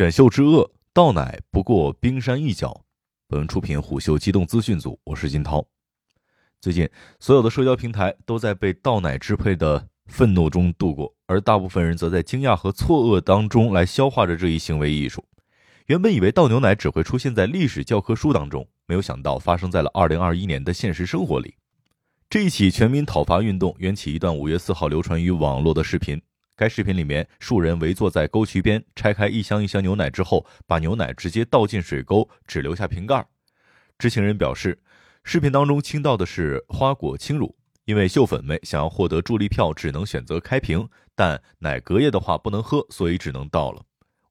选秀之恶，倒奶不过冰山一角。本文出品虎嗅机动资讯组，我是金涛。最近，所有的社交平台都在被倒奶支配的愤怒中度过，而大部分人则在惊讶和错愕当中来消化着这一行为艺术。原本以为倒牛奶只会出现在历史教科书当中，没有想到发生在了二零二一年的现实生活里。这一起全民讨伐运动缘起一段五月四号流传于网络的视频。该视频里面，数人围坐在沟渠边，拆开一箱一箱牛奶之后，把牛奶直接倒进水沟，只留下瓶盖。知情人表示，视频当中倾倒的是花果轻乳，因为秀粉们想要获得助力票，只能选择开瓶，但奶隔夜的话不能喝，所以只能倒了。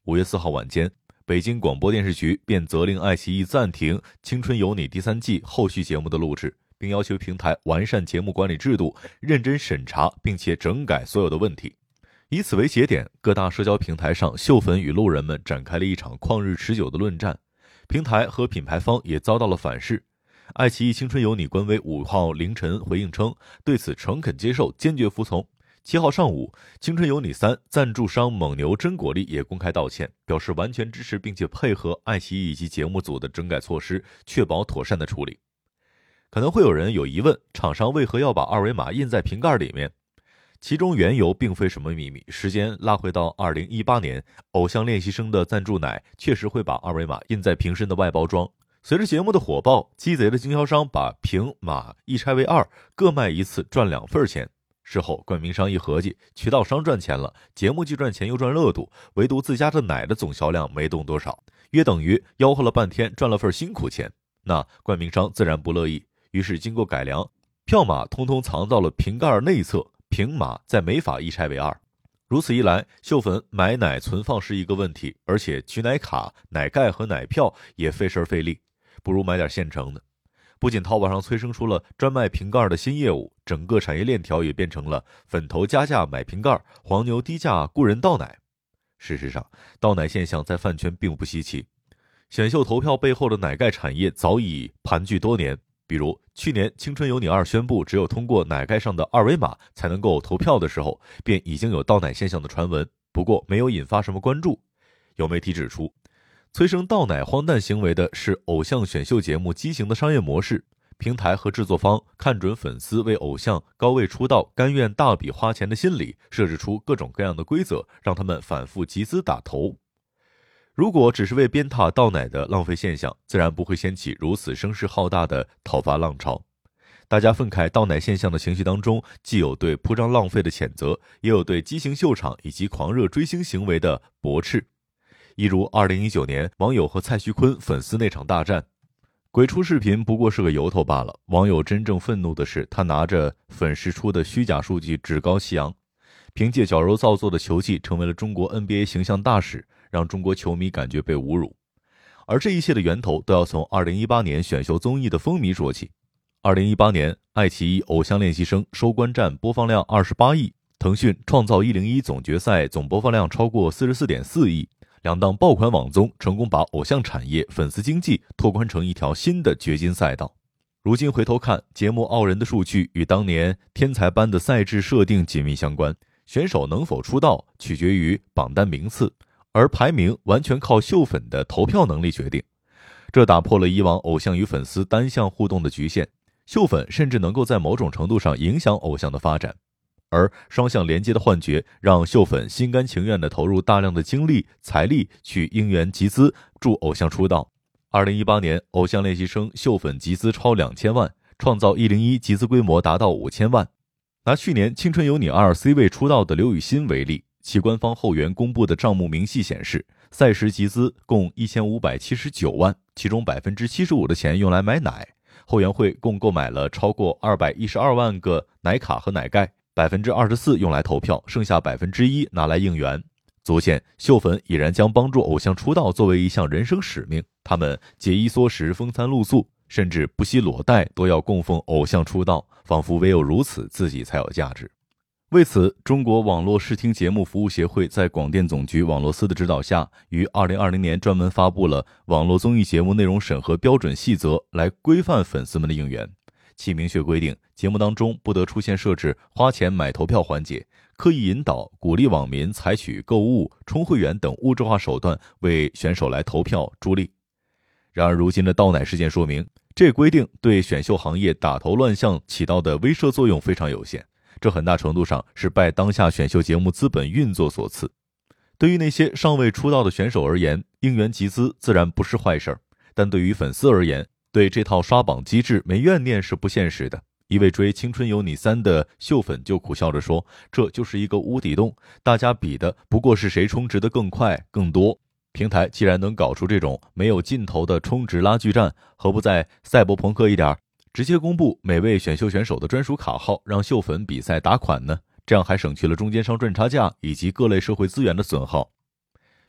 五月四号晚间，北京广播电视局便责令爱奇艺暂停《青春有你》第三季后续节目的录制，并要求平台完善节目管理制度，认真审查，并且整改所有的问题。以此为节点，各大社交平台上，秀粉与路人们展开了一场旷日持久的论战。平台和品牌方也遭到了反噬。爱奇艺《青春有你》官微五号凌晨回应称，对此诚恳接受，坚决服从。七号上午，《青春有你三》赞助商蒙牛真果粒也公开道歉，表示完全支持并且配合爱奇艺以及节目组的整改措施，确保妥善的处理。可能会有人有疑问，厂商为何要把二维码印在瓶盖里面？其中缘由并非什么秘密。时间拉回到二零一八年，偶像练习生的赞助奶确实会把二维码印在瓶身的外包装。随着节目的火爆，鸡贼的经销商把瓶码一拆为二，各卖一次赚两份钱。事后冠名商一合计，渠道商赚钱了，节目既赚钱又赚热度，唯独自家的奶的总销量没动多少，约等于吆喝了半天赚了份辛苦钱。那冠名商自然不乐意，于是经过改良，票码通通藏到了瓶盖内侧。瓶码再没法一拆为二，如此一来，秀粉买奶存放是一个问题，而且取奶卡、奶盖和奶票也费事费力，不如买点现成的。不仅淘宝上催生出了专卖瓶盖的新业务，整个产业链条也变成了粉头加价买瓶盖，黄牛低价雇人倒奶。事实上，倒奶现象在饭圈并不稀奇，选秀投票背后的奶盖产业早已盘踞多年。比如去年《青春有你二》宣布只有通过奶盖上的二维码才能够投票的时候，便已经有倒奶现象的传闻，不过没有引发什么关注。有媒体指出，催生倒奶荒诞行为的是偶像选秀节目畸形的商业模式，平台和制作方看准粉丝为偶像高位出道、甘愿大笔花钱的心理，设置出各种各样的规则，让他们反复集资打头。如果只是为鞭挞倒奶的浪费现象，自然不会掀起如此声势浩大的讨伐浪潮。大家愤慨倒奶现象的情绪当中，既有对铺张浪费的谴责，也有对畸形秀场以及狂热追星行为的驳斥。一如二零一九年网友和蔡徐坤粉丝那场大战，鬼畜视频不过是个由头罢了。网友真正愤怒的是，他拿着粉饰出的虚假数据趾高气扬，凭借矫揉造作的球技，成为了中国 NBA 形象大使。让中国球迷感觉被侮辱，而这一切的源头都要从二零一八年选秀综艺的风靡说起。二零一八年，爱奇艺《偶像练习生》收官战播放量二十八亿，腾讯《创造一零一》总决赛总播放量超过四十四点四亿，两档爆款网综成功把偶像产业、粉丝经济拓宽成一条新的掘金赛道。如今回头看，节目傲人的数据与当年天才般的赛制设定紧密相关，选手能否出道取决于榜单名次。而排名完全靠秀粉的投票能力决定，这打破了以往偶像与粉丝单向互动的局限。秀粉甚至能够在某种程度上影响偶像的发展，而双向连接的幻觉让秀粉心甘情愿地投入大量的精力、财力去应援集资助偶像出道。二零一八年，偶像练习生秀粉集资超两千万，创造一零一集资规模达到五千万。拿去年《青春有你二》C 位出道的刘雨昕为例。其官方后援公布的账目明细显示，赛时集资共一千五百七十九万，其中百分之七十五的钱用来买奶，后援会共购买了超过二百一十二万个奶卡和奶盖，百分之二十四用来投票，剩下百分之一拿来应援。足见秀粉已然将帮助偶像出道作为一项人生使命，他们节衣缩食、风餐露宿，甚至不惜裸贷都要供奉偶像出道，仿佛唯有如此，自己才有价值。为此，中国网络视听节目服务协会在广电总局网络司的指导下，于二零二零年专门发布了《网络综艺节目内容审核标准细则》，来规范粉丝们的应援。其明确规定，节目当中不得出现设置花钱买投票环节，刻意引导、鼓励网民采取购物、充会员等物质化手段为选手来投票助力。然而，如今的倒奶事件说明，这规定对选秀行业打头乱象起到的威慑作用非常有限。这很大程度上是拜当下选秀节目资本运作所赐。对于那些尚未出道的选手而言，应援集资自然不是坏事儿，但对于粉丝而言，对这套刷榜机制没怨念是不现实的。一位追《青春有你三》的秀粉就苦笑着说：“这就是一个无底洞，大家比的不过是谁充值的更快、更多。平台既然能搞出这种没有尽头的充值拉锯战，何不再赛博朋克一点，直接公布每位选秀选手的专属卡号，让秀粉比赛打款呢？”这样还省去了中间商赚差价以及各类社会资源的损耗。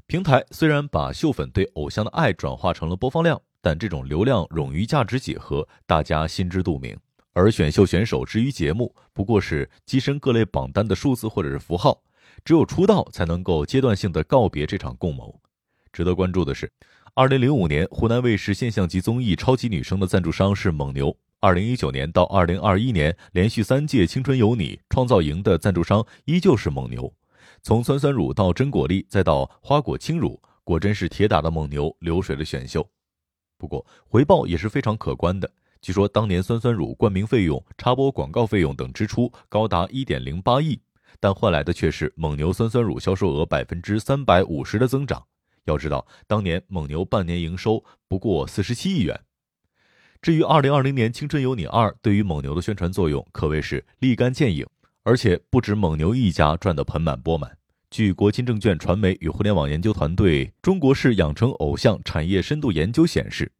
平台虽然把秀粉对偶像的爱转化成了播放量，但这种流量冗余价值几何，大家心知肚明。而选秀选手之于节目，不过是跻身各类榜单的数字或者是符号。只有出道才能够阶段性的告别这场共谋。值得关注的是，二零零五年湖南卫视现象级综艺《超级女声》的赞助商是蒙牛。二零一九年到二零二一年，连续三届《青春有你》创造营的赞助商依旧是蒙牛。从酸酸乳到真果粒，再到花果轻乳，果真是铁打的蒙牛，流水的选秀。不过回报也是非常可观的。据说当年酸酸乳冠名费用、插播广告费用等支出高达一点零八亿，但换来的却是蒙牛酸酸乳销售额百分之三百五十的增长。要知道，当年蒙牛半年营收不过四十七亿元。至于二零二零年《青春有你二》对于蒙牛的宣传作用可谓是立竿见影，而且不止蒙牛一家赚得盆满钵满。据国金证券传媒与互联网研究团队中国式养成偶像产业深度研究显示，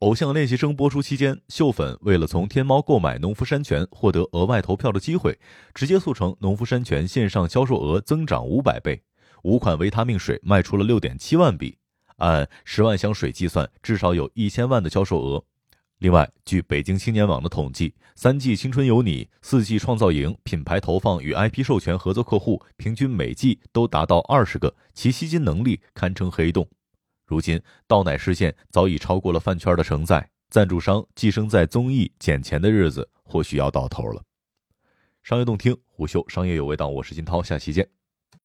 偶像练习生播出期间，秀粉为了从天猫购买农夫山泉获得额外投票的机会，直接促成农夫山泉线上销售额增长五百倍，五款维他命水卖出了六点七万笔，按十万箱水计算，至少有一千万的销售额。另外，据北京青年网的统计，三季《青春有你》、四季《创造营》品牌投放与 IP 授权合作客户，平均每季都达到二十个，其吸金能力堪称黑洞。如今，倒奶事件早已超过了饭圈的承载，赞助商寄生在综艺捡钱的日子或许要到头了。商业洞听，虎嗅商业有味道，我是金涛，下期见。